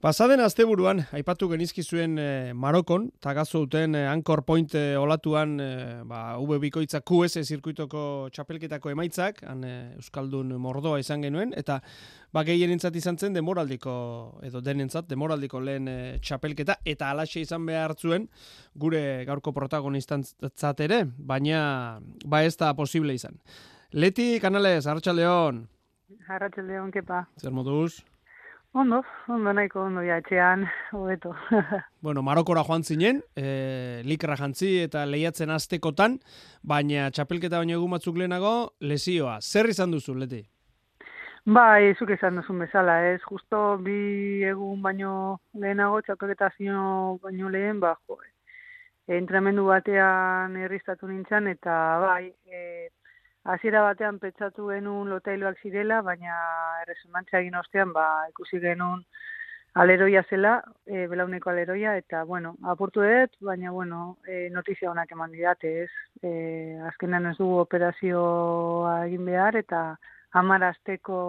Pasaden asteburuan aipatu genizki zuen e, Marokon, tagazo duten e, Anchor Point e, olatuan e, ba, V bikoitza QS zirkuitoko txapelketako emaitzak, han Euskaldun mordoa izan genuen, eta ba, gehien izan zen demoraldiko, edo denentzat, demoraldiko lehen e, txapelketa, eta alaxe izan behar zuen gure gaurko protagonistan ere, baina ba ez da posible izan. Leti, kanalez, Arratxa León. Arratxa León, kepa. Zer moduz? Ondo, ondo nahiko ondo ja etxean, hobeto. bueno, Marokora joan zinen, e, likra jantzi eta lehiatzen aztekotan, baina txapelketa baino egun batzuk lehenago, lesioa. Zer izan duzu, leti? Bai, zuk izan duzun bezala, ez. Justo bi egun baino lehenago, txapelketa zino baino lehen, ba, jo, entramendu batean erriztatu nintzen, eta bai, e, hasiera batean pentsatu genuen lotailoak zirela, baina erresonantzia egin ostean ba, ikusi genuen aleroia zela, e, belauneko aleroia, eta, bueno, apurtu dut, baina, bueno, e, notizia honak eman didate, ez. E, azkenean ez dugu operazioa egin behar, eta amarazteko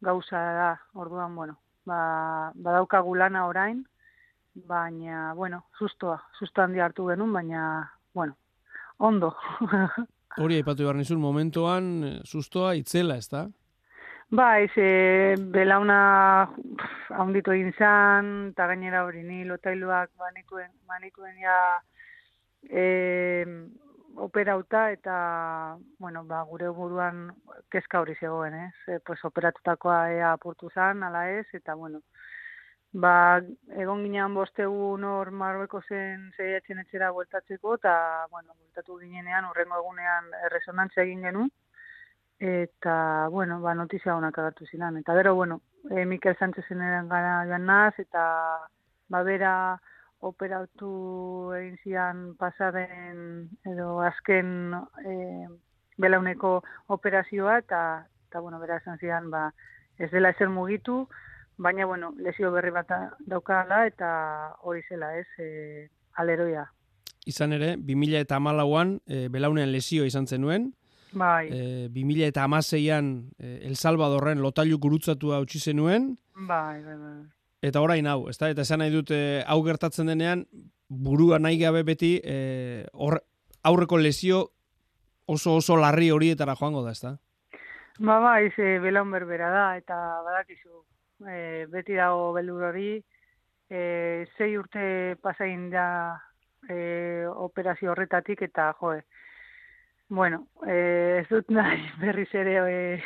gauza da, orduan, bueno, ba, badaukagu lana orain, baina, bueno, sustoa, susto handi hartu genuen, baina, bueno, ondo. Hori aipatu behar nizun, momentuan eh, sustoa itzela, ez da? Ba, ez, belauna haunditu egin zan, eta gainera hori ni lotailuak manikuen, manikuen ja e, operauta, eta, bueno, ba, gure buruan kezka hori zegoen, ez? E, pues, operatutakoa ea apurtu zan, ala ez, eta, bueno, ba, egon ginean bostegun hor Marrueko zen zeiatzen etxera bueltatzeko, eta, bueno, bueltatu ginenean, urrengo egunean erresonantzia egin genuen, eta, bueno, ba, notizia honak agartu zinan. Eta gero, bueno, e, Mikel Sánchezen eran gara joan naz, eta, ba, bera operatu egin zian pasaren, edo azken e, belauneko operazioa, eta, eta, bueno, bera esan zian, ba, ez dela ezer mugitu, baina bueno, lesio berri bat daukala eta hori zela, ez, e, aleroia. Izan ere, 2000 eta amalauan, e, belaunean lesio izan zenuen, Bai. E, 2000 eta amaseian e, El Salvadorren lotailu gurutzatu hau zenuen. Bai, bai, bai. Eta orain hau, ezta? Eta esan nahi dute hau gertatzen denean, burua nahi gabe beti, e, aurreko lesio oso oso larri horietara joango da, ezta? Ba, bai, ze belaun berbera da, eta badakizu, e, beti dago beldur hori, e, zei urte pasain da e, operazio horretatik eta joe. Bueno, e, ez dut nahi berriz ere e,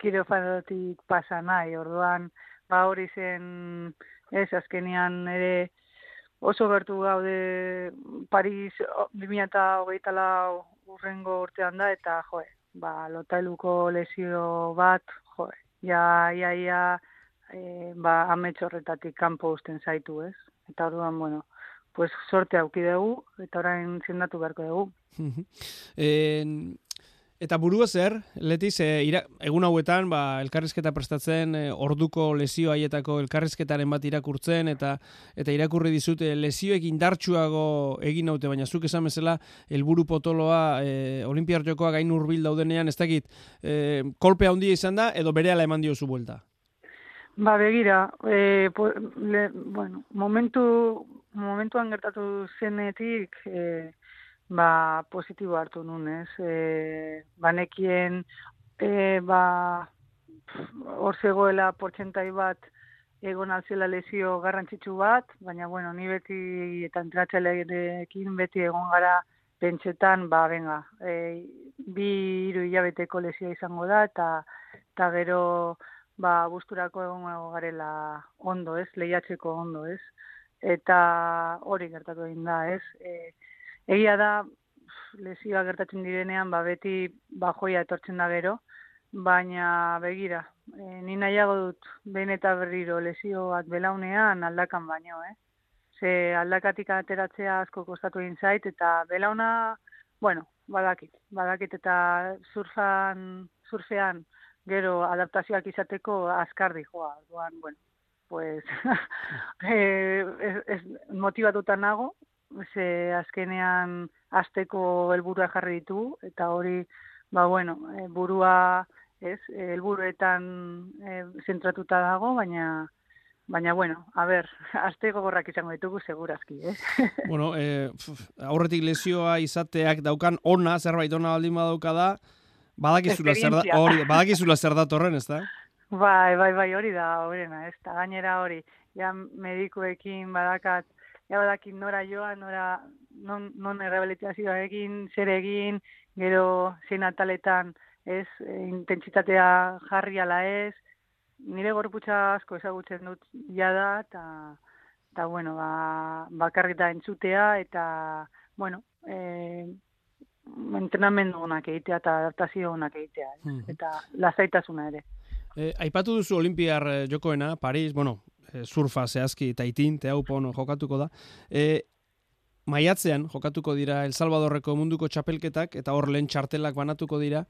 kirofanotik pasa nahi, orduan ba hori zen ez azkenian ere oso bertu gaude Paris 2008 lau urrengo urtean da eta joe, ba lotailuko lesio bat, joe, ja, ja, ja, e, ba, ametxorretatik kanpo usten zaitu, ez? Eta orduan, bueno, pues sorte auki dugu, eta orain zindatu beharko dugu. en, eta burua zer, letiz, e, ira, egun hauetan, ba, elkarrizketa prestatzen, e, orduko lesio haietako elkarrizketaren bat irakurtzen, eta eta irakurri dizute lesioek indartsuago egin naute, baina zuk esan bezala, helburu potoloa, e, olimpiar jokoa gain urbil daudenean, ez dakit, e, kolpea handia izan da, edo bere eman dio zu buelta? Ba, begira, e, po, le, bueno, momentu, momentuan gertatu zenetik, e, ba, positibo hartu nun, ez? E, banekien, e, ba, hor zegoela portxentai bat egon alzela lesio garrantzitsu bat, baina, bueno, ni beti eta entratxalekin beti egon gara pentsetan, ba, venga, e, bi iru hilabeteko lesio izango da, eta, eta gero, ba, busturako egon garela ondo, ez, lehiatzeko ondo, ez, eta hori gertatu egin da, ez, e, egia da, lesioa gertatzen direnean, ba, beti bajoia etortzen da gero, baina begira, e, ni nahiago dut behin eta berriro lesioak belaunean aldakan baino, eh? Ze aldakatik ateratzea asko kostatu egin zait, eta belauna, bueno, badakit, badakit eta surfan, surfean, gero adaptazioak izateko azkardi joa, duan, bueno, pues, eh, ez, ez motivatuta nago, ze azkenean azteko helburua jarri ditu, eta hori, ba, bueno, e, burua, ez, helburuetan e, zentratuta dago, baina, baina bueno, a ber, aste gogorrak izango ditugu segurazki, eh? bueno, eh, aurretik lesioa izateak daukan ona, zerbait ona baldin badauka da, badakizula zer da, hori, badakizula zer da torren, ez da? Bai, bai, bai, hori da, horrena, ez da, gainera hori, ja medikuekin badakat, ja badakin nora joa, nora, non, non egin, zer egin, gero zein ataletan, ez, e, intentsitatea jarri ala ez, nire gorputza asko ezagutzen dut jada, eta, eta bueno, ba, bakarrita entzutea, eta, bueno, e, entrenamendu honak egitea eta adaptazio honak egitea, mm eta lasaitasuna ere. E, aipatu duzu Olimpiar eh, jokoena, Paris, bueno, e, surfa zehazki eta itin, te hau jokatuko da. E, maiatzean jokatuko dira El Salvadorreko munduko txapelketak eta hor lehen txartelak banatuko dira.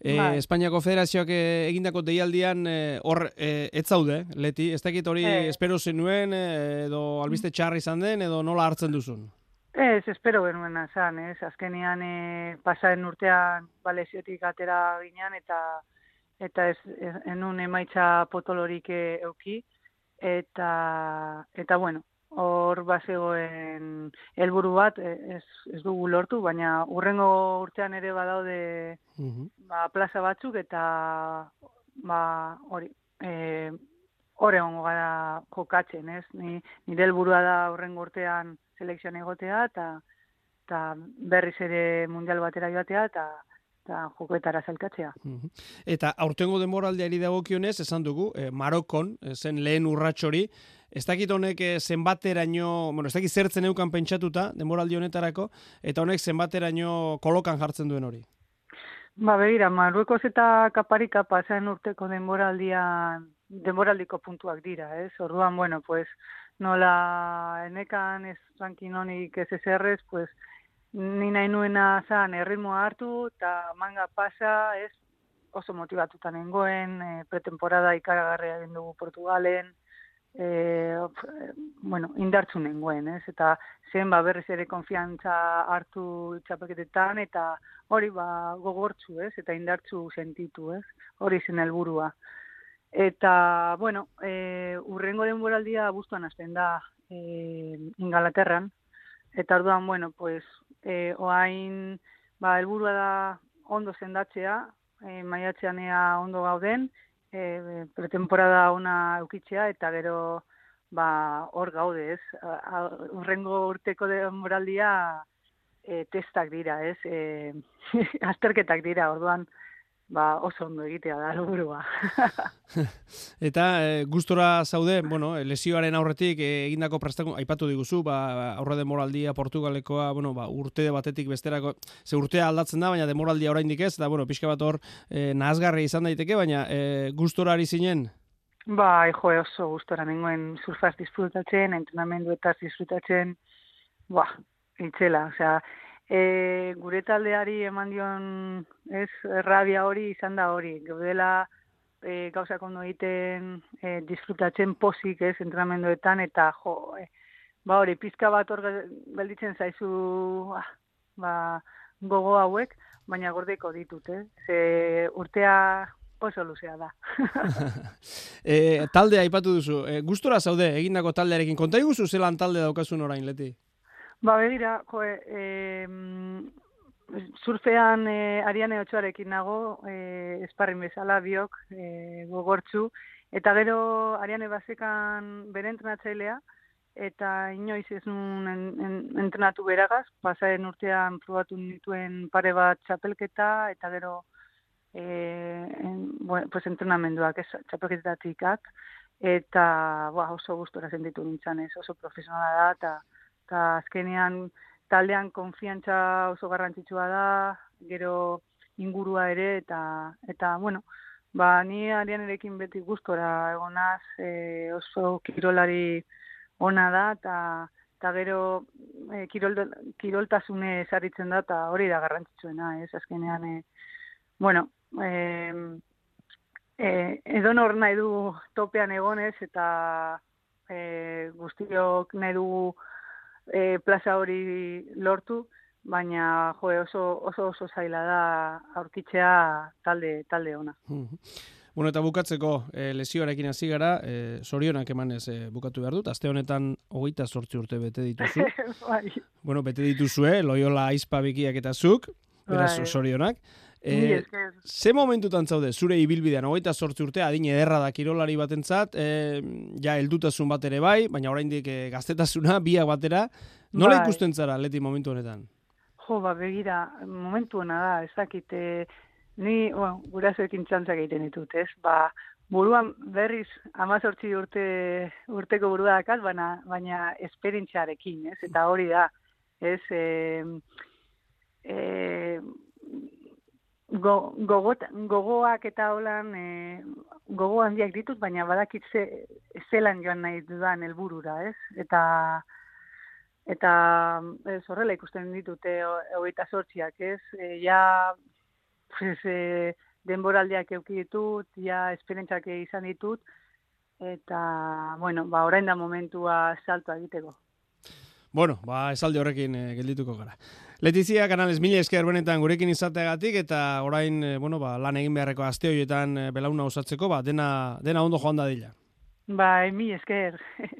E, Espainiako Federazioak egindako deialdian hor e, ez zaude, leti, ez dakit hori e. espero zenuen edo albiste txarri izan den edo nola hartzen duzun? Ez, espero genuen azan, ez, azkenian e, pasaren urtean baleziotik atera ginean eta eta ez, ez enun emaitza potolorik euki eta eta bueno, hor basegoen helburu bat e, ez, ez dugu lortu, baina urrengo urtean ere badaude uh ba, plaza batzuk eta ba, hori, e, hori gara jokatzen, ez? Ni, nire helburua da urrengo urtean selekzioan egotea eta eta berriz ere mundial batera joatea eta eta jokoetara zelkatzea. Eta aurtengo demoraldeari dagokionez esan dugu, eh, Marokon, eh, zen lehen urratxori, ez dakit honek eh, zenbateraino, bueno, ez dakit zertzen eukan pentsatuta demoraldi honetarako, eta honek zenbateraino kolokan jartzen duen hori? Ba, begira, Marruekos eta kaparika pasaen urteko denboraldian, denboraldiko puntuak dira, ez? Orduan, bueno, pues, nola enekan ez rankin honik ez ezerrez, pues, ni nahi nuena zan erritmoa hartu, eta manga pasa, ez, oso motivatuta nengoen, e, pretemporada ikaragarria egin dugu Portugalen, e, bueno, indartzu nengoen, ez, eta zen ba berriz ere konfiantza hartu txapaketetan, eta hori ba gogortzu, ez, eta indartzu sentitu, ez, hori zen helburua. Eta, bueno, e, urrengo denboraldia abuztuan hasten da e, Ingalaterran. Eta orduan, bueno, pues, e, oain, ba, elburua da ondo zendatzea, e, maiatzean ea ondo gauden, e, pretemporada ona eukitzea, eta gero, ba, hor gaude, ez? urrengo urteko denboraldia e, testak dira, ez? E, azterketak dira, orduan, ba, oso ondo egitea da helburua. Eta e, gustora zaude, bueno, lesioaren aurretik e, egindako prestako aipatu diguzu, ba aurre demoraldia Portugalekoa, bueno, ba, urte batetik besterako, ze urtea aldatzen da, baina demoraldia oraindik ez, da bueno, pixka bat hor e, izan daiteke, baina e, gustora ari zinen. Ba, jo, oso gustora nengoen surfaz disfrutatzen, entrenamendu eta disfrutatzen, ba, itxela, osea, e, gure taldeari eman dion ez rabia hori izan da hori. Gaudela e, gauzak ondo egiten e, disfrutatzen pozik ez entrenamenduetan eta jo, e, ba hori, pizka bat hor gelditzen zaizu ah, ba, gogo hauek, baina gordeko ditut, eh? Ze urtea oso luzea da. e, talde aipatu duzu, e, gustora zaude egindako taldearekin, konta iguzu zelan talde daukazun orain, leti? Ba, begira, jo, e, surfean e, Ariane Otsoarekin nago, e, esparrin bezala biok e, gogortzu, eta gero Ariane Basekan bere entrenatzailea, eta inoiz ez nun en, en, entrenatu beragaz, pasaren urtean probatu nituen pare bat txapelketa, eta gero e, en, bueno, pues entrenamenduak, ez, txapelketatikak, eta ba, oso gustora sentitu nintzen ez, oso profesionala da, eta eta azkenean taldean konfiantza oso garrantzitsua da, gero ingurua ere, eta, eta bueno, ba, ni arian erekin beti gustora egonaz, e, oso kirolari ona da, eta, eta gero e, kirol, kiroltasune esaritzen da, eta hori da garrantzitsuena, ez, azkenean, e, bueno, e, e, edo nor nahi du topean egonez, eta e, guztiok nahi dugu e, plaza hori lortu, baina jo, oso, oso oso zaila da aurkitzea talde talde ona. Bueno, eta bukatzeko e, lesioarekin hasi gara, e, sorionak emanez e, bukatu behar dut, aste honetan hogeita sortzi urte bete dituzu. bai. Bueno, bete dituzue, loiola aizpa bikiak eta zuk, beraz bai. sorionak. E, ze momentutan zaude, zure ibilbidean, hogeita sortzi urte, adine ederra da kirolari batentzat, e, ja, eldutasun bat ere bai, baina oraindik e, gaztetasuna, biak batera, nola bai. ikusten zara, leti momentu honetan? Jo, ba, begira, momentu hona da, ez dakit, ni, bueno, gurasoekin txantzak egiten ditut, ez, ba, buruan berriz amazortzi urte, urteko burua dakat, baina, baina esperientxarekin, ez, eta hori da, ez, e, e, go, gogot, gogoak eta holan e, gogo handiak ditut, baina badakit ze, zelan joan nahi dudan helburura, ez? Eta eta ez horrela ikusten ditute hogeita sortziak, ez? E, ja pues, e, denboraldiak euki ditut, ja esperientzak izan ditut, eta, bueno, ba, orain da momentua salto egiteko. Bueno, ba, esalde horrekin e, geldituko gara. Letizia, kanales mila esker benetan gurekin izateagatik eta orain, e, bueno, ba, lan egin beharreko aste horietan e, belauna osatzeko, ba, dena, dena ondo joan da dila. Bai, mi esker.